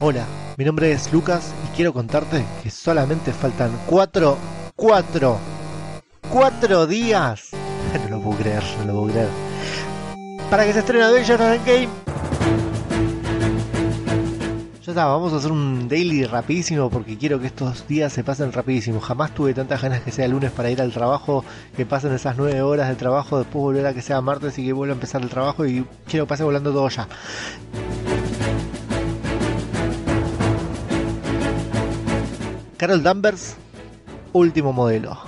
Hola, mi nombre es Lucas y quiero contarte que solamente faltan cuatro, cuatro, cuatro días. No lo puedo creer, no lo puedo creer. Para que se estrene Avengers Endgame. Ya está, vamos a hacer un daily rapidísimo porque quiero que estos días se pasen rapidísimo. Jamás tuve tantas ganas que sea lunes para ir al trabajo, que pasen esas nueve horas de trabajo, después volver a que sea martes y que vuelva a empezar el trabajo y quiero que pase volando todo ya. Carol Danvers, último modelo.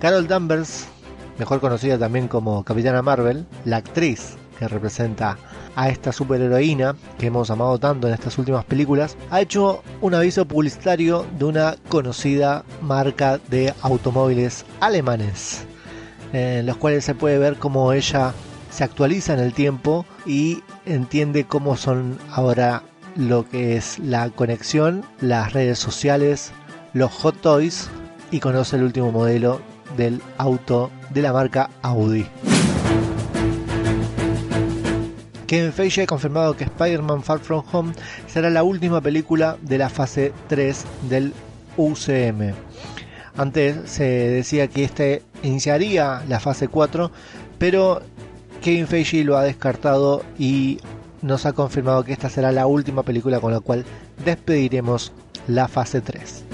Carol Danvers, mejor conocida también como Capitana Marvel, la actriz que representa a esta superheroína que hemos amado tanto en estas últimas películas, ha hecho un aviso publicitario de una conocida marca de automóviles alemanes, en los cuales se puede ver cómo ella se actualiza en el tiempo y entiende cómo son ahora lo que es la conexión, las redes sociales, los hot toys y conoce el último modelo del auto de la marca Audi. Kevin Feige ha confirmado que Spider-Man Far From Home será la última película de la fase 3 del UCM. Antes se decía que este iniciaría la fase 4, pero Kevin Feige lo ha descartado y nos ha confirmado que esta será la última película con la cual despediremos la fase 3.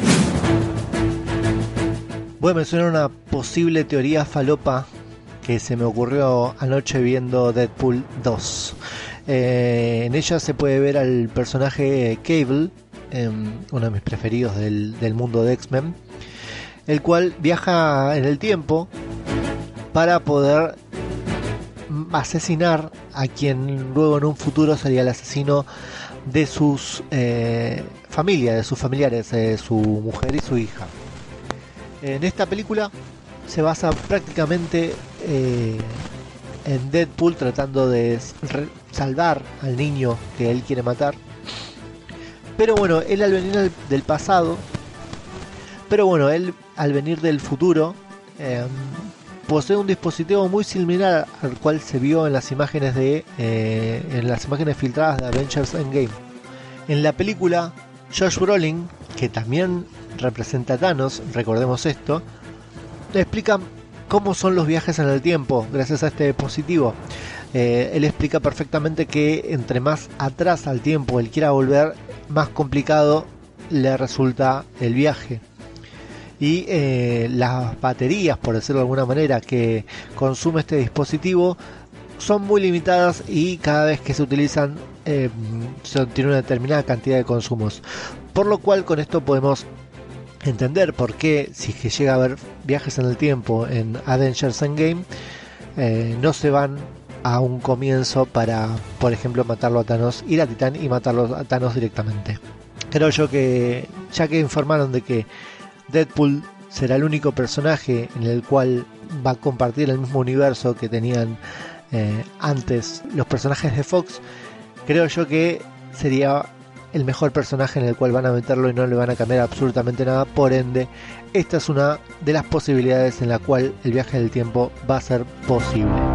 Voy a mencionar una posible teoría falopa que se me ocurrió anoche viendo Deadpool 2. Eh, en ella se puede ver al personaje Cable, em, uno de mis preferidos del, del mundo de X-Men, el cual viaja en el tiempo para poder asesinar a quien luego en un futuro sería el asesino de sus eh, familias, de sus familiares, eh, su mujer y su hija. En esta película se basa prácticamente eh, en Deadpool tratando de salvar al niño que él quiere matar. Pero bueno, él al venir del pasado, pero bueno, él al venir del futuro, posee un dispositivo muy similar al cual se vio en las imágenes de eh, en las imágenes filtradas de Avengers Endgame. En la película, Josh Brolin, que también representa a Thanos, recordemos esto, explica cómo son los viajes en el tiempo gracias a este dispositivo. Eh, él explica perfectamente que entre más atrás al tiempo él quiera volver, más complicado le resulta el viaje y eh, las baterías, por decirlo de alguna manera, que consume este dispositivo son muy limitadas y cada vez que se utilizan eh, tiene una determinada cantidad de consumos. Por lo cual con esto podemos entender por qué si que llega a haber viajes en el tiempo en Avengers Endgame eh, no se van a un comienzo para, por ejemplo, matarlo a Thanos, ir a Titán y matarlo a Thanos directamente. Creo yo que ya que informaron de que Deadpool será el único personaje en el cual va a compartir el mismo universo que tenían eh, antes los personajes de Fox, creo yo que sería el mejor personaje en el cual van a meterlo y no le van a cambiar absolutamente nada. Por ende, esta es una de las posibilidades en la cual el viaje del tiempo va a ser posible.